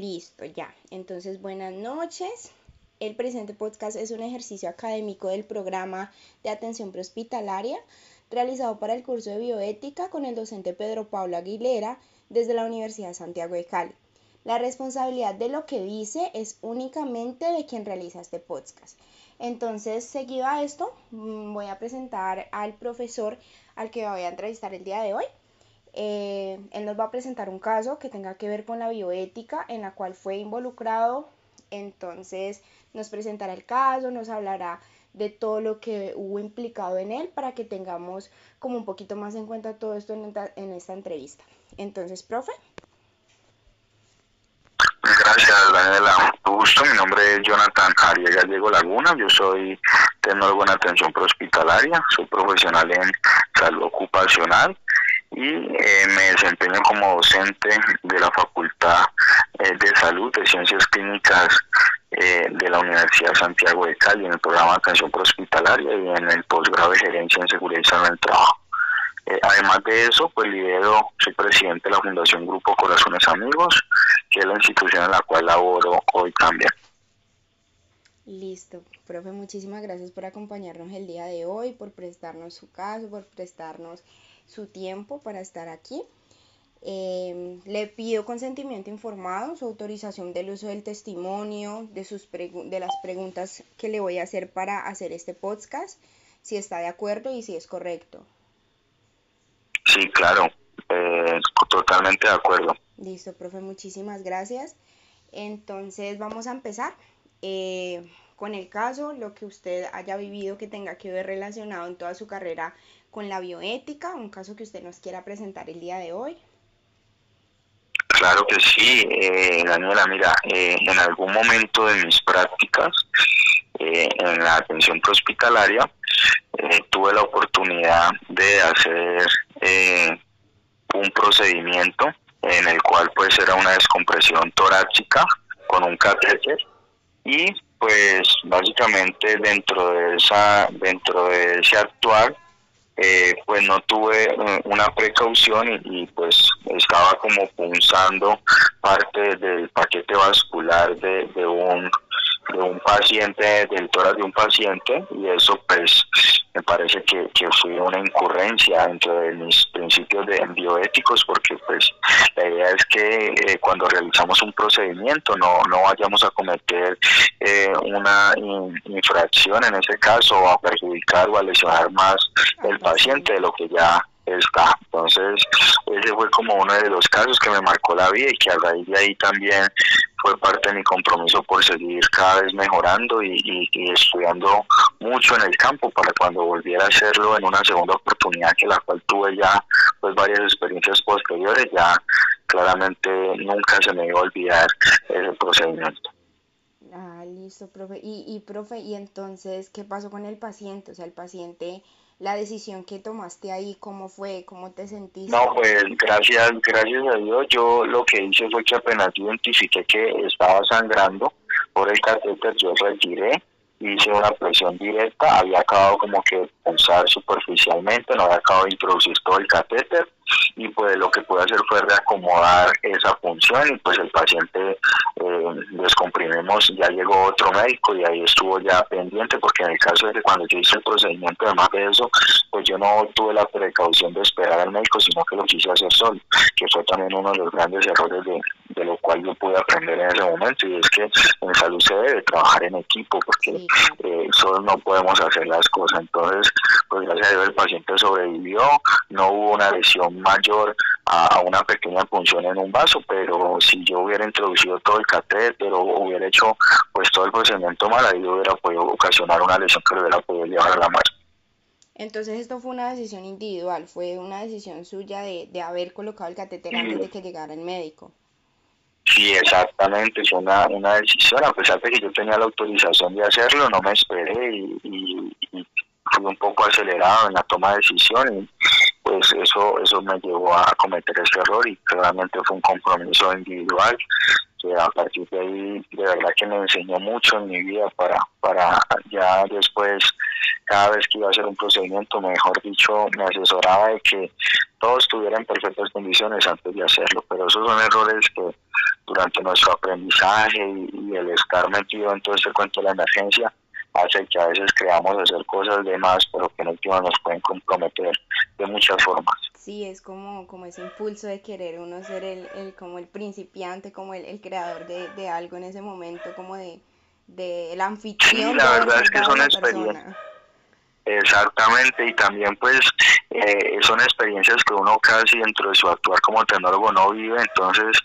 Listo, ya. Entonces, buenas noches. El presente podcast es un ejercicio académico del programa de atención prehospitalaria realizado para el curso de bioética con el docente Pedro Pablo Aguilera desde la Universidad de Santiago de Cali. La responsabilidad de lo que dice es únicamente de quien realiza este podcast. Entonces, seguido a esto, mm, voy a presentar al profesor al que voy a entrevistar el día de hoy. Eh, él nos va a presentar un caso que tenga que ver con la bioética en la cual fue involucrado. Entonces, nos presentará el caso, nos hablará de todo lo que hubo implicado en él para que tengamos como un poquito más en cuenta todo esto en esta, entrevista. Entonces, profe. Gracias, Daniela. Gusto. Mi nombre es Jonathan Arias Gallego Laguna. Yo soy tecnólogo en atención prehospitalaria. Soy profesional en salud ocupacional y eh, me desempeño como docente de la Facultad eh, de Salud de Ciencias Clínicas eh, de la Universidad Santiago de Cali en el programa de atención prehospitalaria y en el posgrado de gerencia en seguridad y salud en el trabajo. además de eso, pues lidero, soy presidente de la Fundación Grupo Corazones Amigos, que es la institución en la cual laboro hoy también. Listo, profe, muchísimas gracias por acompañarnos el día de hoy, por prestarnos su caso, por prestarnos su tiempo para estar aquí. Em, le pido consentimiento informado, su autorización del uso del testimonio, de, sus de las preguntas que le voy a hacer para hacer este podcast, si está de acuerdo y si es correcto. Sí, claro, eh, totalmente de acuerdo. Listo, profe, muchísimas gracias. Entonces vamos a empezar eh, con el caso, lo que usted haya vivido que tenga que ver relacionado en toda su carrera con la bioética, un caso que usted nos quiera presentar el día de hoy. Claro que sí, eh, Daniela, mira, eh, en algún momento de mis prácticas eh, en la atención prehospitalaria eh, tuve la oportunidad de hacer un procedimiento en el cual pues era una descompresión torácica con un catéter y pues básicamente dentro de esa dentro de ese actual eh, pues no tuve eh, una precaución y, pues estaba como punzando parte del paquete vascular de, de un de un paciente, del tórax de un paciente, y eso pues me parece que, que fue una incurrencia dentro de mis principios de bioéticos, porque pues la idea es que eh, cuando realizamos un procedimiento no, no vayamos a cometer eh, una infracción en ese caso, o a perjudicar o a lesionar más el paciente de lo que ya está. Entonces, ese fue como uno de los casos que me marcó la vida y que a raíz de ahí también fue parte de mi compromiso por seguir cada vez mejorando y, estudiando mucho en el campo para cuando volviera a hacerlo en una segunda oportunidad que la cual tuve ya pues varias experiencias posteriores ya claramente nunca se me iba a olvidar ese procedimiento. Ah, listo, profe. Y, y profe, ¿y entonces qué pasó con el paciente? O sea, el paciente la decisión que tomaste ahí, cómo fue, cómo te sentiste. No, pues gracias, gracias a Dios, yo lo que hice fue que apenas identifiqué que estaba sangrando por el catéter, yo retiré, hice una presión directa, había acabado como que pulsar superficialmente, no había acabado de introducir todo el catéter y pues lo que pude hacer fue reacomodar esa función y pues el paciente eh, descomprimimos, ya llegó otro médico y ahí estuvo ya pendiente porque en el caso de que cuando yo hice el procedimiento además de eso, pues yo no tuve la precaución de esperar al médico, sino que lo quise hacer solo, que fue también uno de los grandes errores de, de lo cual yo pude aprender en ese momento y es que en salud se debe trabajar en equipo porque eh, solo no podemos hacer las cosas. Entonces, pues gracias a Dios el paciente sobrevivió, no hubo una lesión mayor a, una pequeña punción en un vaso, pero si yo hubiera introducido todo el catéter o hubiera hecho pues todo el procedimiento mal, ahí hubiera podido ocasionar una lesión que lo hubiera podido llevar a la muerte. Entonces esto fue una decisión individual, fue una decisión suya de, de haber colocado el catéter antes de que llegara el médico. Sí, exactamente, es una, una decisión, a pesar de que yo tenía la autorización de hacerlo, no me esperé y, y, un poco acelerado en la toma de decisión y pues eso, eso me llevó a cometer ese error y claramente fue un compromiso individual que a partir de ahí de verdad que me enseñó mucho en mi vida para, para ya después cada vez que iba a hacer un procedimiento, mejor dicho, me asesoraba de que todos estuvieran en perfectas condiciones antes de hacerlo, pero esos son errores que durante nuestro aprendizaje y, el estar metido en todo este cuento de la emergencia hace que a veces creamos hacer cosas de más, pero que en último nos pueden comprometer de muchas formas. Sí, es como, como ese impulso de querer uno ser el, el como el principiante, como el, el creador de, de, algo en ese momento, como de, de el anfitrión. Sí, la verdad es que son experiencias. Exactamente, y también pues eh, son experiencias que uno casi dentro de su actuar como tecnólogo no vive, entonces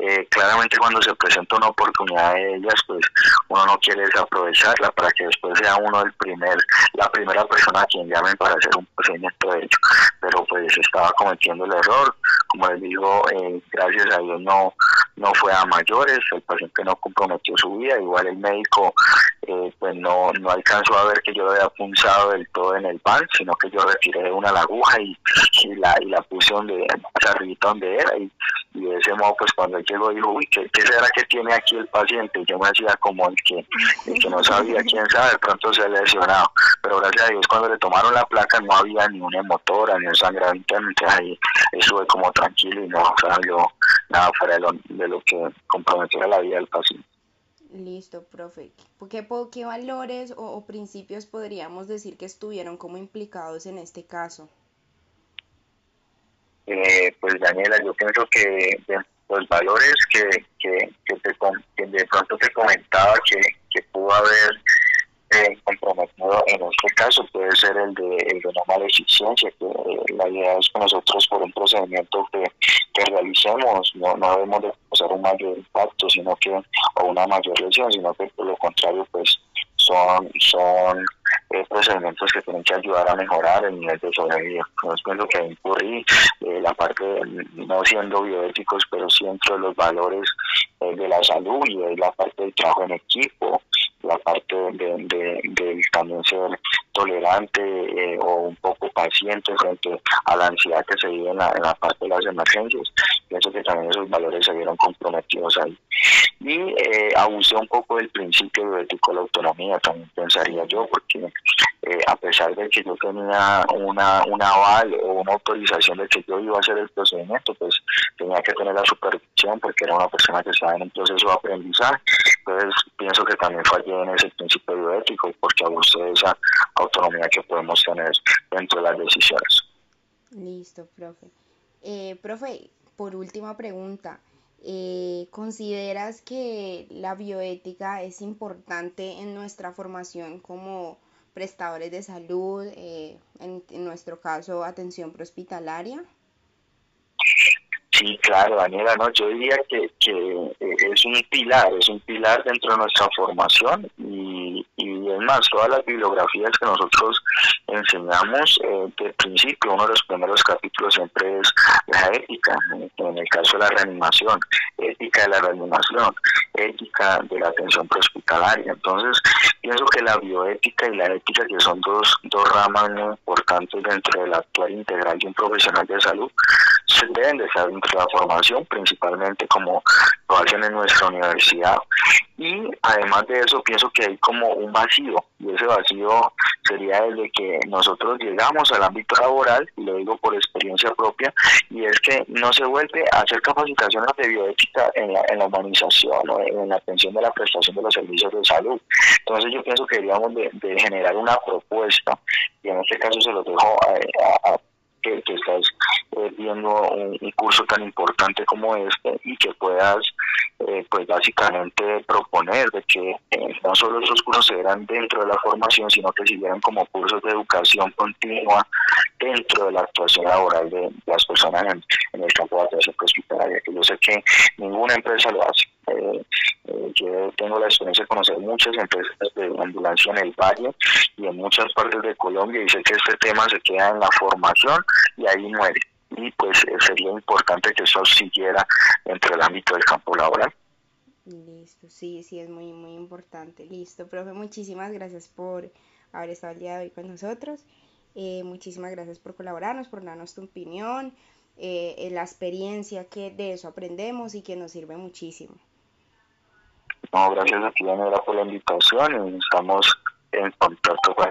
eh, claramente cuando se presenta una oportunidad de ellas, pues uno no quiere desaprovecharla para que después sea uno el primer, la primera persona a quien llamen para hacer un procedimiento de hecho. Pero pues estaba cometiendo el error, como les digo, eh, gracias a Dios no, no fue a mayores, el paciente no comprometió su vida, igual el médico eh, pues no, no alcanzó a ver que yo lo había punzado del todo en el pan, sino que yo retiré una la aguja y, y, la, y la puse donde, arriba donde era y, de ese modo pues cuando él llegó dijo, uy, ¿qué, será que tiene aquí el paciente? Yo me hacía como el que, el que no sabía, quién sabe, pronto se lesionado, pero gracias a Dios cuando le tomaron la placa no había ni una motora ni un sangramiento, entonces ahí estuve como tranquilo y no salió nada fuera de lo, de lo que comprometiera la vida del paciente. Listo, profe. ¿Qué, qué valores o, principios podríamos decir que estuvieron como implicados en este caso? Eh, pues Daniela, yo pienso que los valores que, que, que, de pronto te comentaba que, que pudo haber eh, comprometido en este caso puede ser el de, el de una mala eficiencia, que eh, la idea es que nosotros por un procedimiento que, que realicemos no, no debemos de causar un mayor impacto, sino que, o una mayor lesión, sino que por lo contrario, pues son, son eh, procedimientos que tienen que ayudar a mejorar el nivel de sobrevida. Entonces pienso que incurrí eh, la parte, no siendo bioéticos, pero de los valores eh, de la salud y de la parte del trabajo en equipo, la parte de, de, también ser tolerante eh, o un poco paciente frente a la ansiedad que se vive en la, en la parte de las emergencias. Pienso que también esos valores se vieron comprometidos ahí. Y eh, abusé un poco del principio ético de la autonomía, también pensaría yo, porque eh, a pesar de que yo tenía una, un aval o una autorización de que yo iba a hacer el procedimiento, pues tenía que tener la supervisión porque era una persona que estaba en un proceso de aprendizaje. Entonces pienso que también fallé en ese principio bioético porque abusé de esa autonomía que podemos tener dentro de las decisiones. Listo, profe. Eh, profe, por última pregunta, eh, ¿consideras que la bioética es importante en nuestra formación como prestadores de salud, eh, en, en, nuestro caso atención prehospitalaria? Sí, claro, Daniela, no, yo diría que, que eh, es un pilar, es un pilar dentro de nuestra formación y, y es más, todas las bibliografías que nosotros enseñamos, eh, de principio, uno de los primeros capítulos siempre es la ética, en el caso de la reanimación, ética de la reanimación, ética de la atención prehospitalaria. Entonces, pienso que la bioética y la ética, que son dos, dos ramas muy importantes dentro del actual integral de un profesional de salud, deben de estar dentro de la formación, principalmente como lo hacen en nuestra universidad. Y además de eso, pienso que hay como un vacío, y ese vacío sería desde que nosotros llegamos al ámbito laboral, y lo digo por experiencia propia, y es que no se vuelve a hacer capacitaciones de bioética en la, humanización o en la atención de la prestación de los servicios de salud. Entonces yo pienso que deberíamos de, generar una propuesta, y en este caso se lo dejo a que, estás eh, viendo un, curso tan importante como este y que puedas eh, pues básicamente proponer de que eh, no solo esos cursos se dentro de la formación sino que siguieran como cursos de educación continua dentro de la actuación laboral de, las personas en, en, el campo de atención hospitalaria que yo sé que ninguna empresa lo hace eh, eh, yo tengo la experiencia de conocer muchas empresas de ambulancia en el Valle y en muchas partes de Colombia y sé que este tema se queda en la formación y ahí muere. Y pues eh, sería importante que eso siguiera dentro del ámbito del campo laboral. Listo, sí, sí, es muy, muy importante. Listo, profe, muchísimas gracias por haber estado el día de hoy con nosotros. muchísimas gracias por colaborarnos, por darnos tu opinión, la experiencia que de eso aprendemos y que nos sirve muchísimo. No, gracias a ti, Daniela, por la invitación y estamos en contacto. Con